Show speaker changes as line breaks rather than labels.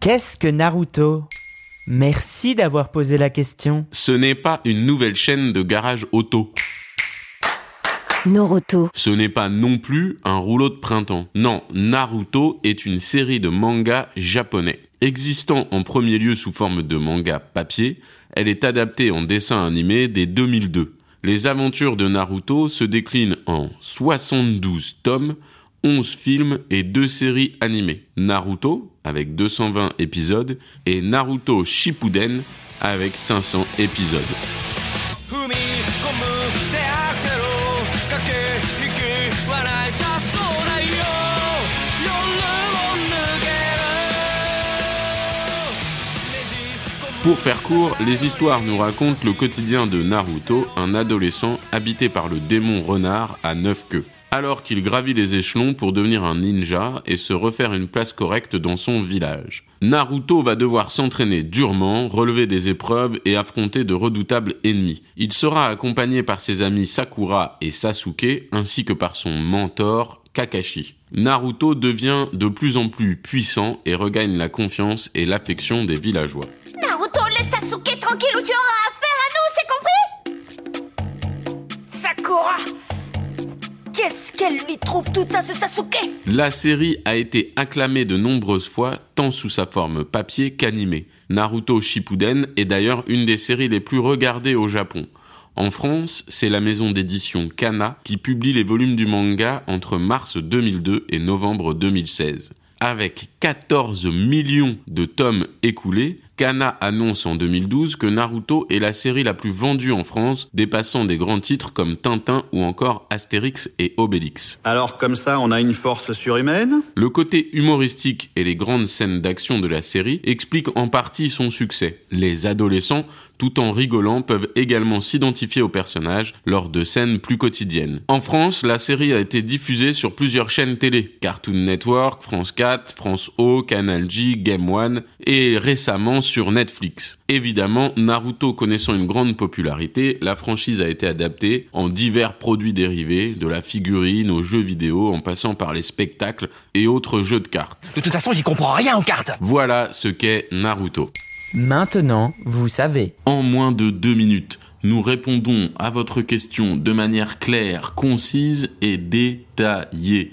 Qu'est-ce que Naruto? Merci d'avoir posé la question.
Ce n'est pas une nouvelle chaîne de garage auto.
Noroto.
Ce n'est pas non plus un rouleau de printemps. Non, Naruto est une série de mangas japonais. Existant en premier lieu sous forme de manga papier, elle est adaptée en dessin animé dès 2002. Les aventures de Naruto se déclinent en 72 tomes, 11 films et 2 séries animées. Naruto, avec 220 épisodes, et Naruto Shippuden, avec 500 épisodes. Pour faire court, les histoires nous racontent le quotidien de Naruto, un adolescent habité par le démon renard à neuf queues. Alors qu'il gravit les échelons pour devenir un ninja et se refaire une place correcte dans son village. Naruto va devoir s'entraîner durement, relever des épreuves et affronter de redoutables ennemis. Il sera accompagné par ses amis Sakura et Sasuke ainsi que par son mentor Kakashi. Naruto devient de plus en plus puissant et regagne la confiance et l'affection des villageois.
Qu'est-ce qu'elle lui trouve tout à ce Sasuke
La série a été acclamée de nombreuses fois, tant sous sa forme papier qu'animée. Naruto Shippuden est d'ailleurs une des séries les plus regardées au Japon. En France, c'est la maison d'édition Kana qui publie les volumes du manga entre mars 2002 et novembre 2016. Avec 14 millions de tomes écoulés, Kana annonce en 2012 que Naruto est la série la plus vendue en France, dépassant des grands titres comme Tintin ou encore Astérix et Obélix.
Alors comme ça, on a une force surhumaine?
Le côté humoristique et les grandes scènes d'action de la série expliquent en partie son succès. Les adolescents, tout en rigolant, peuvent également s'identifier au personnage lors de scènes plus quotidiennes. En France, la série a été diffusée sur plusieurs chaînes télé, Cartoon Network, France 4, France O, Canal J, Game One et récemment sur Netflix. Évidemment, Naruto connaissant une grande popularité, la franchise a été adaptée en divers produits dérivés, de la figurine aux jeux vidéo en passant par les spectacles et autres jeux de cartes.
De toute façon, j'y comprends rien aux cartes.
Voilà ce qu'est Naruto.
Maintenant, vous savez.
En moins de deux minutes, nous répondons à votre question de manière claire, concise et détaillée.